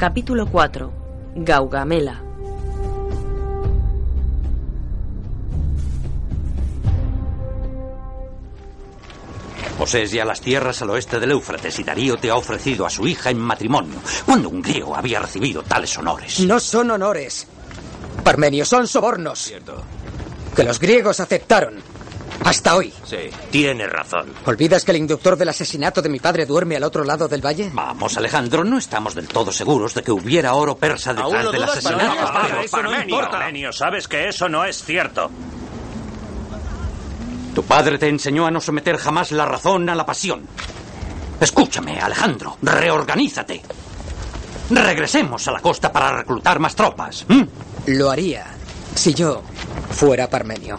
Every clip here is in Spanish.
Capítulo 4. Gaugamela. Posees ya las tierras al oeste del Éufrates y Darío te ha ofrecido a su hija en matrimonio. ¿Cuándo un griego había recibido tales honores? No son honores. Parmenio, son sobornos. Cierto. Que los griegos aceptaron. Hasta hoy. Sí. Tiene razón. ¿Olvidas que el inductor del asesinato de mi padre duerme al otro lado del valle? Vamos, Alejandro, no estamos del todo seguros de que hubiera oro persa detrás del asesinato. Parmenio? Pero Pero eso no Parmenio, importa. Parmenio, sabes que eso no es cierto. Tu padre te enseñó a no someter jamás la razón a la pasión. Escúchame, Alejandro, reorganízate. Regresemos a la costa para reclutar más tropas. Lo haría si yo fuera Parmenio.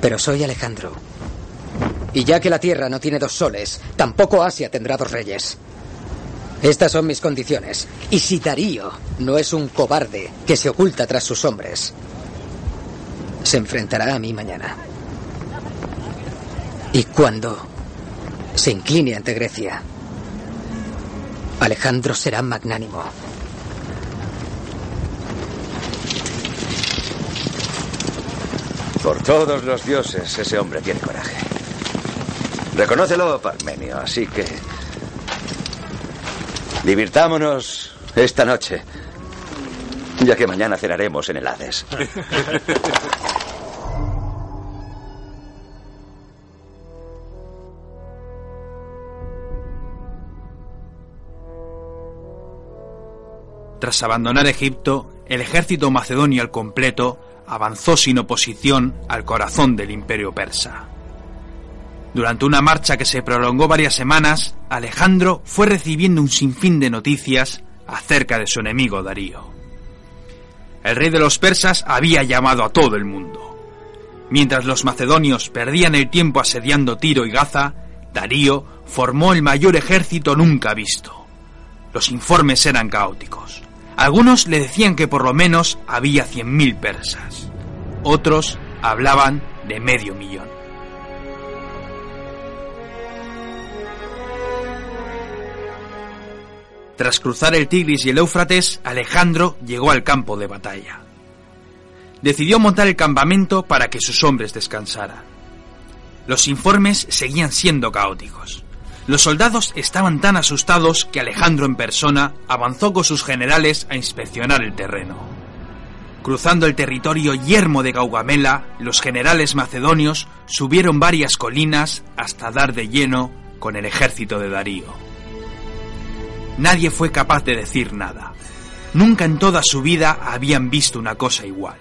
Pero soy Alejandro. Y ya que la Tierra no tiene dos soles, tampoco Asia tendrá dos reyes. Estas son mis condiciones. Y si Darío no es un cobarde que se oculta tras sus hombres, se enfrentará a mí mañana. Y cuando se incline ante Grecia, Alejandro será magnánimo. Por todos los dioses, ese hombre tiene coraje. Reconócelo, Parmenio, así que... Divirtámonos esta noche, ya que mañana cenaremos en el Hades. Tras abandonar Egipto, el ejército macedonio al completo avanzó sin oposición al corazón del imperio persa. Durante una marcha que se prolongó varias semanas, Alejandro fue recibiendo un sinfín de noticias acerca de su enemigo Darío. El rey de los persas había llamado a todo el mundo. Mientras los macedonios perdían el tiempo asediando Tiro y Gaza, Darío formó el mayor ejército nunca visto. Los informes eran caóticos. Algunos le decían que por lo menos había 100.000 persas. Otros hablaban de medio millón. Tras cruzar el Tigris y el Éufrates, Alejandro llegó al campo de batalla. Decidió montar el campamento para que sus hombres descansaran. Los informes seguían siendo caóticos. Los soldados estaban tan asustados que Alejandro en persona avanzó con sus generales a inspeccionar el terreno. Cruzando el territorio yermo de Gaugamela, los generales macedonios subieron varias colinas hasta dar de lleno con el ejército de Darío. Nadie fue capaz de decir nada. Nunca en toda su vida habían visto una cosa igual.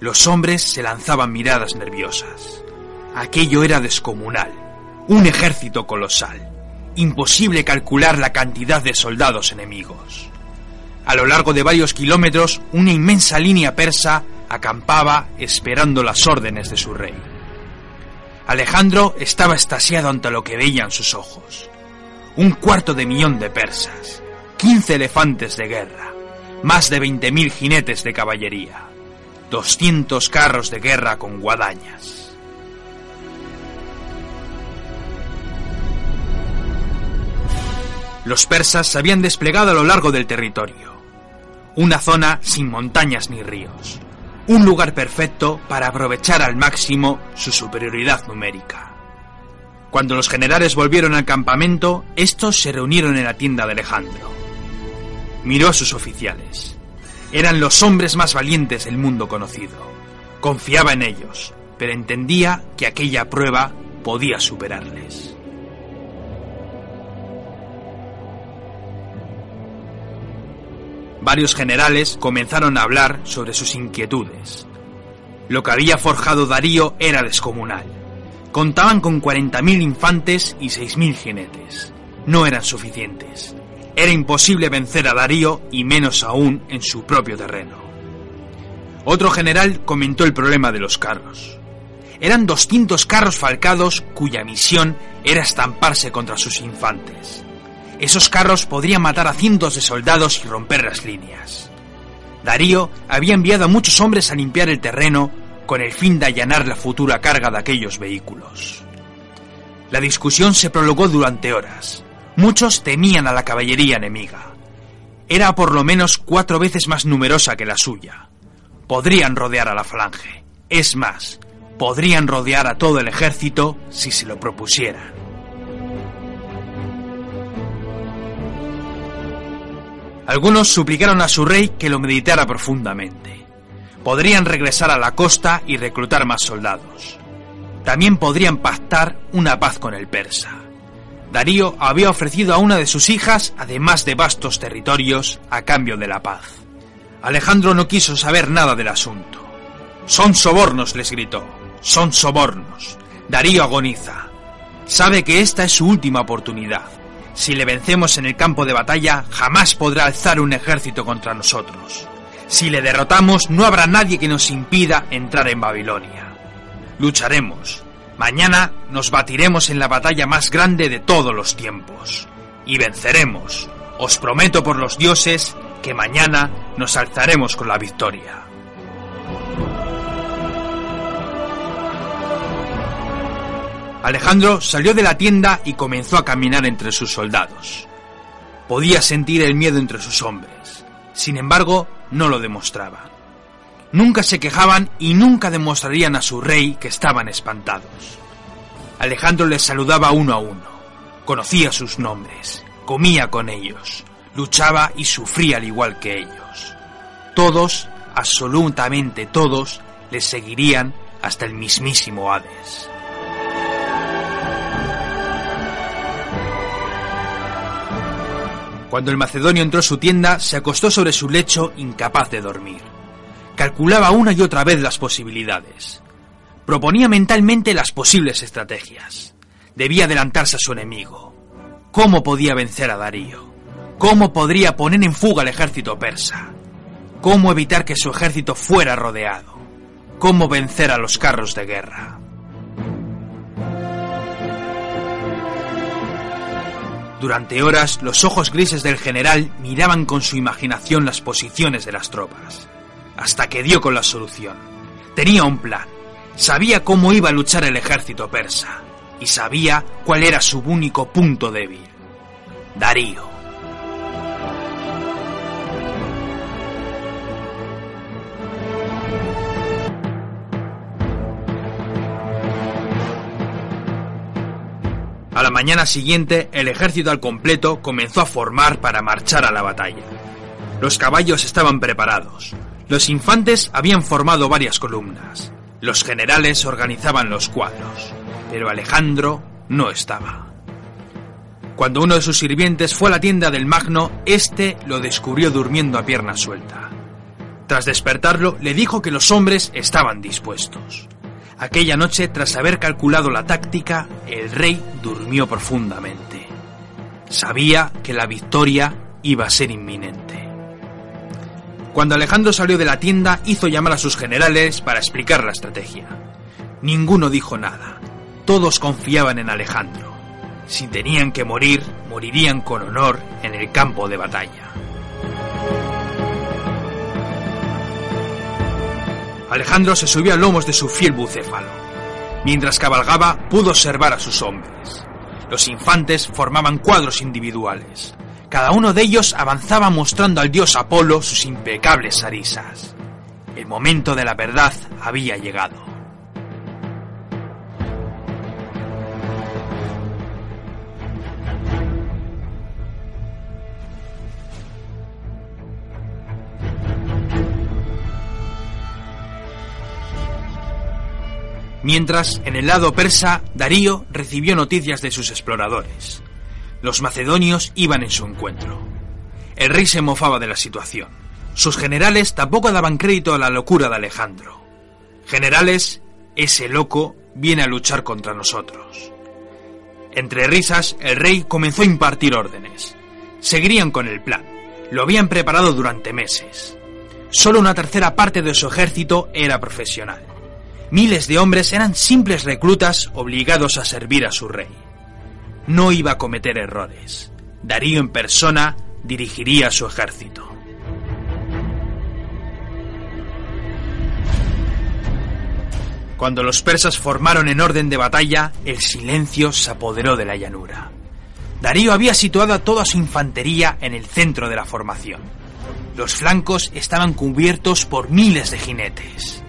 Los hombres se lanzaban miradas nerviosas. Aquello era descomunal. Un ejército colosal. Imposible calcular la cantidad de soldados enemigos. A lo largo de varios kilómetros, una inmensa línea persa acampaba esperando las órdenes de su rey. Alejandro estaba estasiado ante lo que veían sus ojos. Un cuarto de millón de persas, 15 elefantes de guerra, más de 20.000 jinetes de caballería, 200 carros de guerra con guadañas. Los persas se habían desplegado a lo largo del territorio. Una zona sin montañas ni ríos. Un lugar perfecto para aprovechar al máximo su superioridad numérica. Cuando los generales volvieron al campamento, estos se reunieron en la tienda de Alejandro. Miró a sus oficiales. Eran los hombres más valientes del mundo conocido. Confiaba en ellos, pero entendía que aquella prueba podía superarles. Varios generales comenzaron a hablar sobre sus inquietudes. Lo que había forjado Darío era descomunal. Contaban con 40.000 infantes y 6.000 jinetes. No eran suficientes. Era imposible vencer a Darío y menos aún en su propio terreno. Otro general comentó el problema de los carros. Eran 200 carros falcados cuya misión era estamparse contra sus infantes. Esos carros podrían matar a cientos de soldados y romper las líneas. Darío había enviado a muchos hombres a limpiar el terreno con el fin de allanar la futura carga de aquellos vehículos. La discusión se prolongó durante horas. Muchos temían a la caballería enemiga. era por lo menos cuatro veces más numerosa que la suya. Podrían rodear a la falange. Es más, podrían rodear a todo el ejército si se lo propusieran. Algunos suplicaron a su rey que lo meditara profundamente. Podrían regresar a la costa y reclutar más soldados. También podrían pactar una paz con el persa. Darío había ofrecido a una de sus hijas, además de vastos territorios, a cambio de la paz. Alejandro no quiso saber nada del asunto. Son sobornos, les gritó. Son sobornos. Darío agoniza. Sabe que esta es su última oportunidad. Si le vencemos en el campo de batalla, jamás podrá alzar un ejército contra nosotros. Si le derrotamos, no habrá nadie que nos impida entrar en Babilonia. Lucharemos. Mañana nos batiremos en la batalla más grande de todos los tiempos. Y venceremos. Os prometo por los dioses que mañana nos alzaremos con la victoria. Alejandro salió de la tienda y comenzó a caminar entre sus soldados. Podía sentir el miedo entre sus hombres. Sin embargo, no lo demostraba. Nunca se quejaban y nunca demostrarían a su rey que estaban espantados. Alejandro les saludaba uno a uno. Conocía sus nombres, comía con ellos, luchaba y sufría al igual que ellos. Todos, absolutamente todos, les seguirían hasta el mismísimo Hades. Cuando el macedonio entró a su tienda, se acostó sobre su lecho incapaz de dormir. Calculaba una y otra vez las posibilidades. Proponía mentalmente las posibles estrategias. Debía adelantarse a su enemigo. ¿Cómo podía vencer a Darío? ¿Cómo podría poner en fuga al ejército persa? ¿Cómo evitar que su ejército fuera rodeado? ¿Cómo vencer a los carros de guerra? Durante horas, los ojos grises del general miraban con su imaginación las posiciones de las tropas, hasta que dio con la solución. Tenía un plan. Sabía cómo iba a luchar el ejército persa, y sabía cuál era su único punto débil. Darío. Mañana siguiente, el ejército al completo comenzó a formar para marchar a la batalla. Los caballos estaban preparados. Los infantes habían formado varias columnas. Los generales organizaban los cuadros. Pero Alejandro no estaba. Cuando uno de sus sirvientes fue a la tienda del Magno, éste lo descubrió durmiendo a pierna suelta. Tras despertarlo, le dijo que los hombres estaban dispuestos. Aquella noche, tras haber calculado la táctica, el rey durmió profundamente. Sabía que la victoria iba a ser inminente. Cuando Alejandro salió de la tienda, hizo llamar a sus generales para explicar la estrategia. Ninguno dijo nada. Todos confiaban en Alejandro. Si tenían que morir, morirían con honor en el campo de batalla. Alejandro se subió a lomos de su fiel bucéfalo. Mientras cabalgaba, pudo observar a sus hombres. Los infantes formaban cuadros individuales. Cada uno de ellos avanzaba mostrando al dios Apolo sus impecables arisas. El momento de la verdad había llegado. Mientras, en el lado persa, Darío recibió noticias de sus exploradores. Los macedonios iban en su encuentro. El rey se mofaba de la situación. Sus generales tampoco daban crédito a la locura de Alejandro. Generales, ese loco viene a luchar contra nosotros. Entre risas, el rey comenzó a impartir órdenes. Seguirían con el plan. Lo habían preparado durante meses. Solo una tercera parte de su ejército era profesional. Miles de hombres eran simples reclutas obligados a servir a su rey. No iba a cometer errores. Darío en persona dirigiría su ejército. Cuando los persas formaron en orden de batalla, el silencio se apoderó de la llanura. Darío había situado a toda su infantería en el centro de la formación. Los flancos estaban cubiertos por miles de jinetes.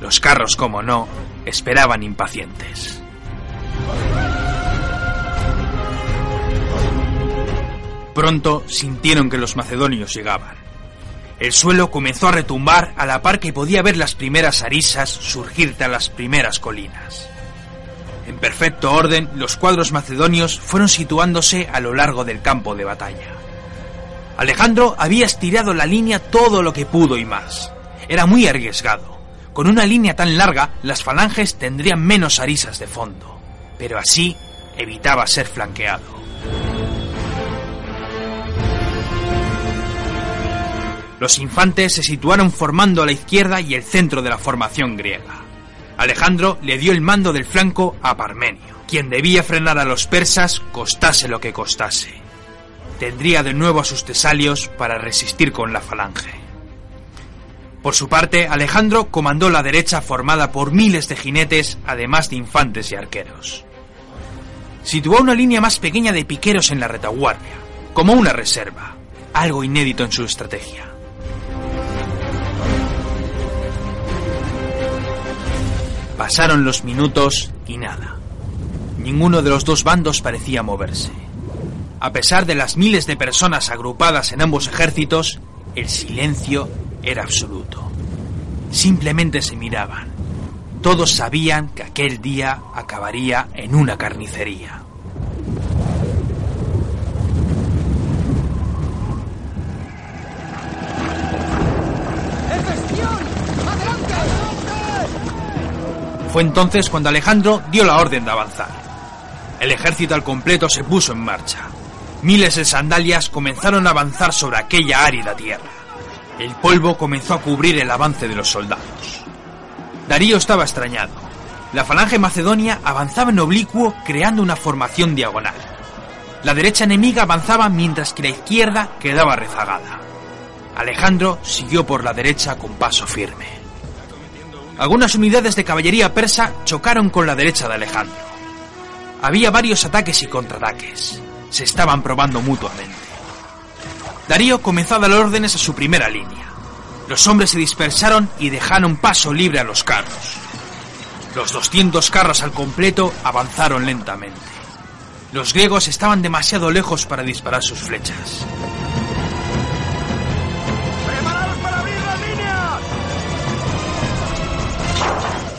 Los carros, como no, esperaban impacientes. Pronto sintieron que los macedonios llegaban. El suelo comenzó a retumbar a la par que podía ver las primeras arisas surgir de las primeras colinas. En perfecto orden, los cuadros macedonios fueron situándose a lo largo del campo de batalla. Alejandro había estirado la línea todo lo que pudo y más. Era muy arriesgado. Con una línea tan larga, las falanges tendrían menos arisas de fondo, pero así evitaba ser flanqueado. Los infantes se situaron formando a la izquierda y el centro de la formación griega. Alejandro le dio el mando del flanco a Parmenio, quien debía frenar a los persas costase lo que costase. Tendría de nuevo a sus tesalios para resistir con la falange. Por su parte, Alejandro comandó la derecha formada por miles de jinetes, además de infantes y arqueros. Situó una línea más pequeña de piqueros en la retaguardia, como una reserva, algo inédito en su estrategia. Pasaron los minutos y nada. Ninguno de los dos bandos parecía moverse. A pesar de las miles de personas agrupadas en ambos ejércitos, el silencio era absoluto. Simplemente se miraban. Todos sabían que aquel día acabaría en una carnicería. Fue entonces cuando Alejandro dio la orden de avanzar. El ejército al completo se puso en marcha. Miles de sandalias comenzaron a avanzar sobre aquella árida tierra. El polvo comenzó a cubrir el avance de los soldados. Darío estaba extrañado. La falange macedonia avanzaba en oblicuo creando una formación diagonal. La derecha enemiga avanzaba mientras que la izquierda quedaba rezagada. Alejandro siguió por la derecha con paso firme. Algunas unidades de caballería persa chocaron con la derecha de Alejandro. Había varios ataques y contraataques. Se estaban probando mutuamente. Darío comenzó a dar órdenes a su primera línea. Los hombres se dispersaron y dejaron paso libre a los carros. Los 200 carros al completo avanzaron lentamente. Los griegos estaban demasiado lejos para disparar sus flechas.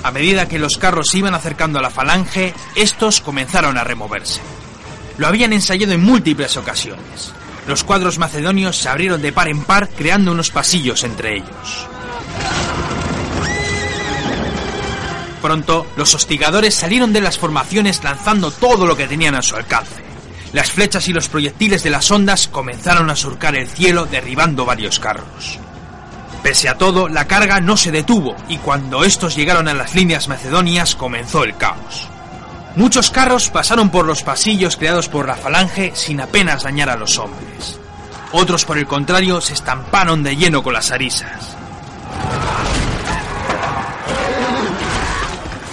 A medida que los carros se iban acercando a la falange, estos comenzaron a removerse. Lo habían ensayado en múltiples ocasiones. Los cuadros macedonios se abrieron de par en par creando unos pasillos entre ellos. Pronto, los hostigadores salieron de las formaciones lanzando todo lo que tenían a su alcance. Las flechas y los proyectiles de las ondas comenzaron a surcar el cielo derribando varios carros. Pese a todo, la carga no se detuvo y cuando estos llegaron a las líneas macedonias comenzó el caos. Muchos carros pasaron por los pasillos creados por la falange sin apenas dañar a los hombres. Otros, por el contrario, se estamparon de lleno con las arisas.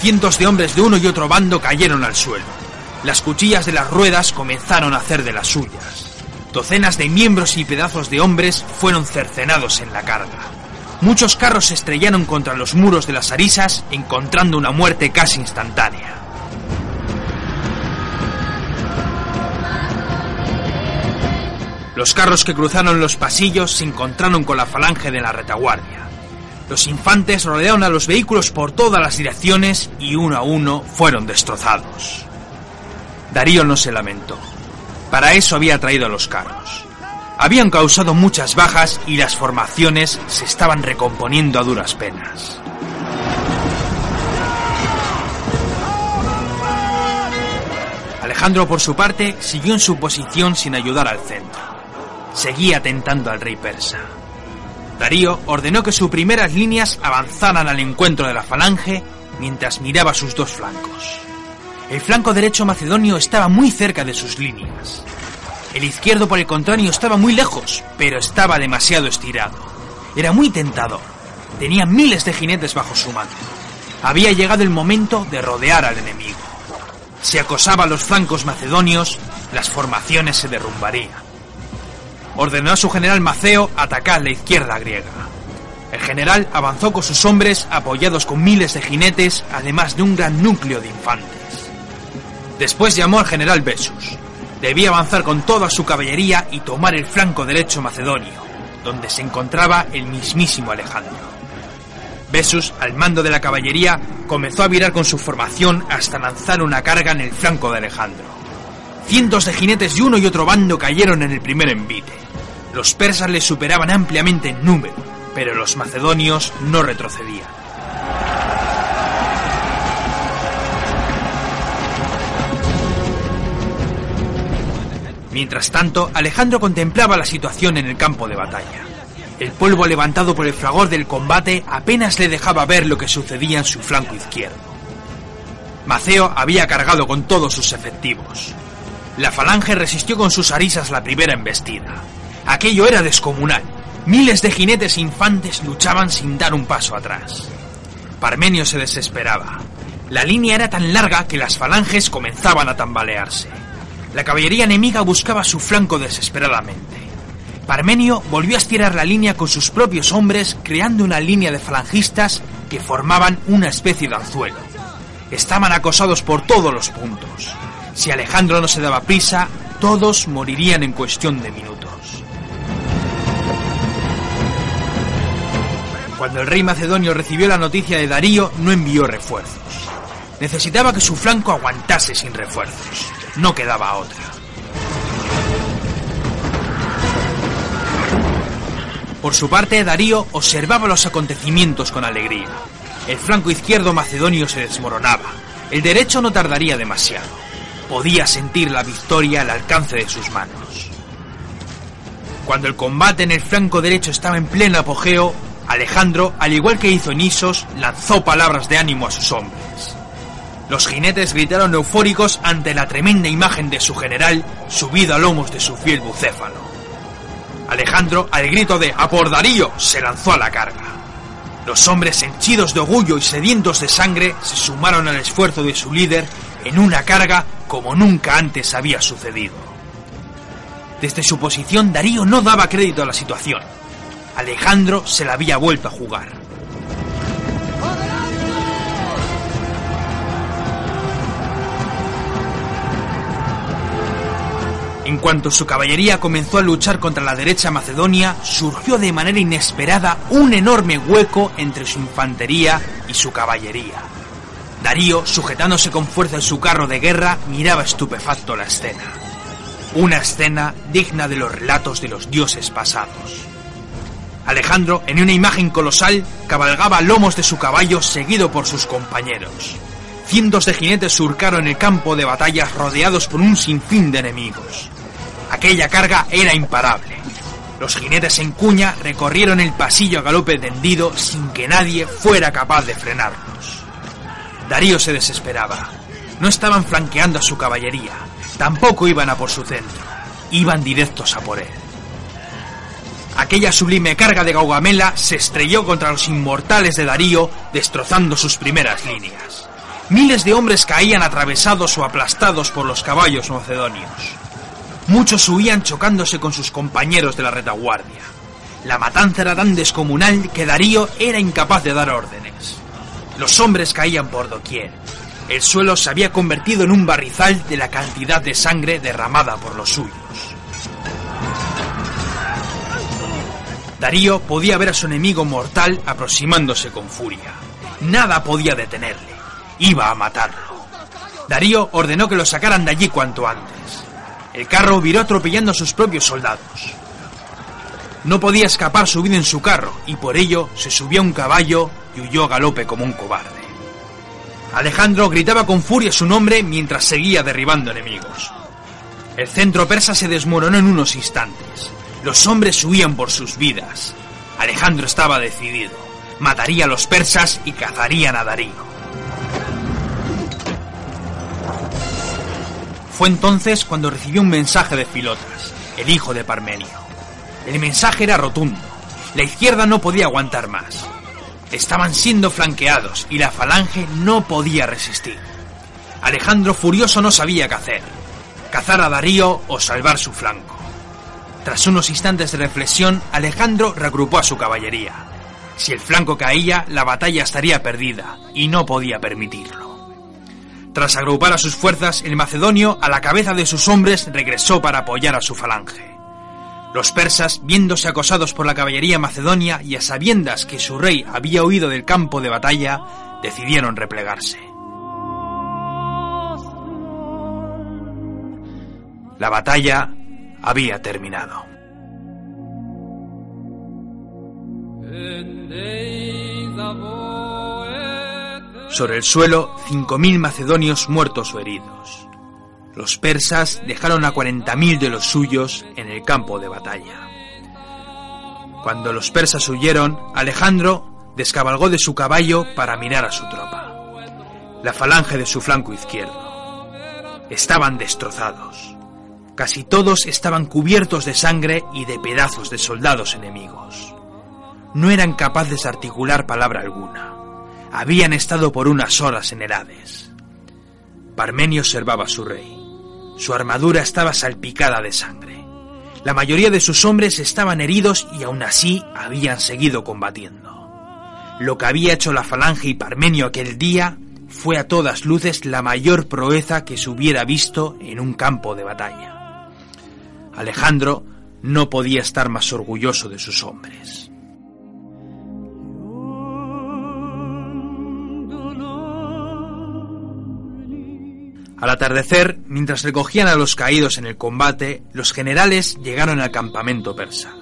Cientos de hombres de uno y otro bando cayeron al suelo. Las cuchillas de las ruedas comenzaron a hacer de las suyas. Docenas de miembros y pedazos de hombres fueron cercenados en la carga. Muchos carros se estrellaron contra los muros de las arisas, encontrando una muerte casi instantánea. Los carros que cruzaron los pasillos se encontraron con la falange de la retaguardia. Los infantes rodearon a los vehículos por todas las direcciones y uno a uno fueron destrozados. Darío no se lamentó. Para eso había traído a los carros. Habían causado muchas bajas y las formaciones se estaban recomponiendo a duras penas. Alejandro, por su parte, siguió en su posición sin ayudar al centro. Seguía tentando al rey persa. Darío ordenó que sus primeras líneas avanzaran al encuentro de la falange mientras miraba sus dos flancos. El flanco derecho macedonio estaba muy cerca de sus líneas. El izquierdo, por el contrario, estaba muy lejos, pero estaba demasiado estirado. Era muy tentador. Tenía miles de jinetes bajo su mando. Había llegado el momento de rodear al enemigo. si acosaba a los flancos macedonios, las formaciones se derrumbarían. Ordenó a su general Maceo atacar la izquierda griega. El general avanzó con sus hombres apoyados con miles de jinetes, además de un gran núcleo de infantes. Después llamó al general Besus. Debía avanzar con toda su caballería y tomar el flanco derecho macedonio, donde se encontraba el mismísimo Alejandro. Besus, al mando de la caballería, comenzó a virar con su formación hasta lanzar una carga en el flanco de Alejandro. Cientos de jinetes de uno y otro bando cayeron en el primer envite. Los persas les superaban ampliamente en número, pero los macedonios no retrocedían. Mientras tanto, Alejandro contemplaba la situación en el campo de batalla. El polvo levantado por el fragor del combate apenas le dejaba ver lo que sucedía en su flanco izquierdo. Maceo había cargado con todos sus efectivos. La falange resistió con sus arisas la primera embestida. Aquello era descomunal. Miles de jinetes infantes luchaban sin dar un paso atrás. Parmenio se desesperaba. La línea era tan larga que las falanges comenzaban a tambalearse. La caballería enemiga buscaba su flanco desesperadamente. Parmenio volvió a estirar la línea con sus propios hombres, creando una línea de falangistas que formaban una especie de anzuelo. Estaban acosados por todos los puntos. Si Alejandro no se daba prisa, todos morirían en cuestión de minutos. Cuando el rey macedonio recibió la noticia de Darío, no envió refuerzos. Necesitaba que su flanco aguantase sin refuerzos. No quedaba otra. Por su parte, Darío observaba los acontecimientos con alegría. El flanco izquierdo macedonio se desmoronaba. El derecho no tardaría demasiado. Podía sentir la victoria al alcance de sus manos. Cuando el combate en el flanco derecho estaba en pleno apogeo, Alejandro, al igual que hizo en Isos, lanzó palabras de ánimo a sus hombres. Los jinetes gritaron eufóricos ante la tremenda imagen de su general subido a lomos de su fiel bucéfalo. Alejandro, al grito de ¡A por Darío!, se lanzó a la carga. Los hombres henchidos de orgullo y sedientos de sangre se sumaron al esfuerzo de su líder en una carga como nunca antes había sucedido. Desde su posición, Darío no daba crédito a la situación. Alejandro se la había vuelto a jugar. En cuanto su caballería comenzó a luchar contra la derecha macedonia, surgió de manera inesperada un enorme hueco entre su infantería y su caballería. Darío, sujetándose con fuerza en su carro de guerra, miraba estupefacto la escena. Una escena digna de los relatos de los dioses pasados. Alejandro, en una imagen colosal, cabalgaba lomos de su caballo seguido por sus compañeros. Cientos de jinetes surcaron el campo de batallas rodeados por un sinfín de enemigos. Aquella carga era imparable. Los jinetes en cuña recorrieron el pasillo a galope tendido sin que nadie fuera capaz de frenarlos. Darío se desesperaba. No estaban flanqueando a su caballería, tampoco iban a por su centro, iban directos a por él. Aquella sublime carga de Gaugamela se estrelló contra los inmortales de Darío, destrozando sus primeras líneas. Miles de hombres caían atravesados o aplastados por los caballos macedonios. Muchos huían chocándose con sus compañeros de la retaguardia. La matanza era tan descomunal que Darío era incapaz de dar órdenes. Los hombres caían por doquier. El suelo se había convertido en un barrizal de la cantidad de sangre derramada por los suyos. Darío podía ver a su enemigo mortal aproximándose con furia. Nada podía detenerle. Iba a matarlo. Darío ordenó que lo sacaran de allí cuanto antes. El carro viró atropellando a sus propios soldados. No podía escapar subido en su carro y por ello se subió a un caballo y huyó a galope como un cobarde. Alejandro gritaba con furia su nombre mientras seguía derribando enemigos. El centro persa se desmoronó en unos instantes. Los hombres huían por sus vidas. Alejandro estaba decidido. Mataría a los persas y cazarían a Darío. Fue entonces cuando recibió un mensaje de Filotas, el hijo de Parmenio. El mensaje era rotundo. La izquierda no podía aguantar más. Estaban siendo flanqueados y la falange no podía resistir. Alejandro furioso no sabía qué hacer. Cazar a Darío o salvar su flanco. Tras unos instantes de reflexión, Alejandro reagrupó a su caballería. Si el flanco caía, la batalla estaría perdida, y no podía permitirlo. Tras agrupar a sus fuerzas, el macedonio, a la cabeza de sus hombres, regresó para apoyar a su falange. Los persas, viéndose acosados por la caballería macedonia y a sabiendas que su rey había huido del campo de batalla, decidieron replegarse. La batalla había terminado. Sobre el suelo, 5.000 macedonios muertos o heridos. Los persas dejaron a 40.000 de los suyos en el campo de batalla. Cuando los persas huyeron, Alejandro descabalgó de su caballo para mirar a su tropa. La falange de su flanco izquierdo. Estaban destrozados. Casi todos estaban cubiertos de sangre y de pedazos de soldados enemigos. No eran capaces de articular palabra alguna habían estado por unas horas en Herades. Parmenio observaba a su rey. Su armadura estaba salpicada de sangre. La mayoría de sus hombres estaban heridos y aún así habían seguido combatiendo. Lo que había hecho la falange y Parmenio aquel día fue a todas luces la mayor proeza que se hubiera visto en un campo de batalla. Alejandro no podía estar más orgulloso de sus hombres. Al atardecer, mientras recogían a los caídos en el combate, los generales llegaron al campamento persa.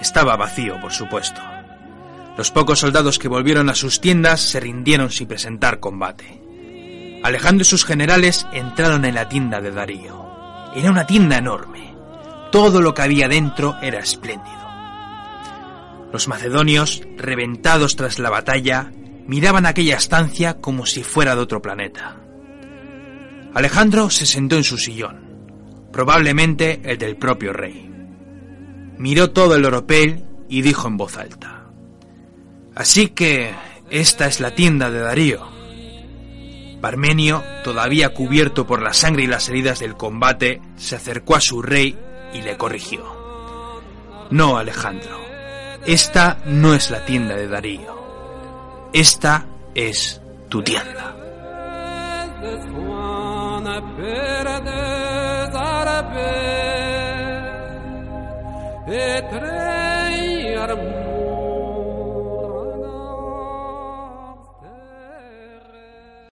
Estaba vacío, por supuesto. Los pocos soldados que volvieron a sus tiendas se rindieron sin presentar combate. Alejandro y sus generales entraron en la tienda de Darío. Era una tienda enorme. Todo lo que había dentro era espléndido. Los macedonios, reventados tras la batalla, miraban aquella estancia como si fuera de otro planeta. Alejandro se sentó en su sillón, probablemente el del propio rey. Miró todo el oropel y dijo en voz alta, Así que esta es la tienda de Darío. Parmenio, todavía cubierto por la sangre y las heridas del combate, se acercó a su rey y le corrigió. No, Alejandro, esta no es la tienda de Darío. Esta es tu tienda.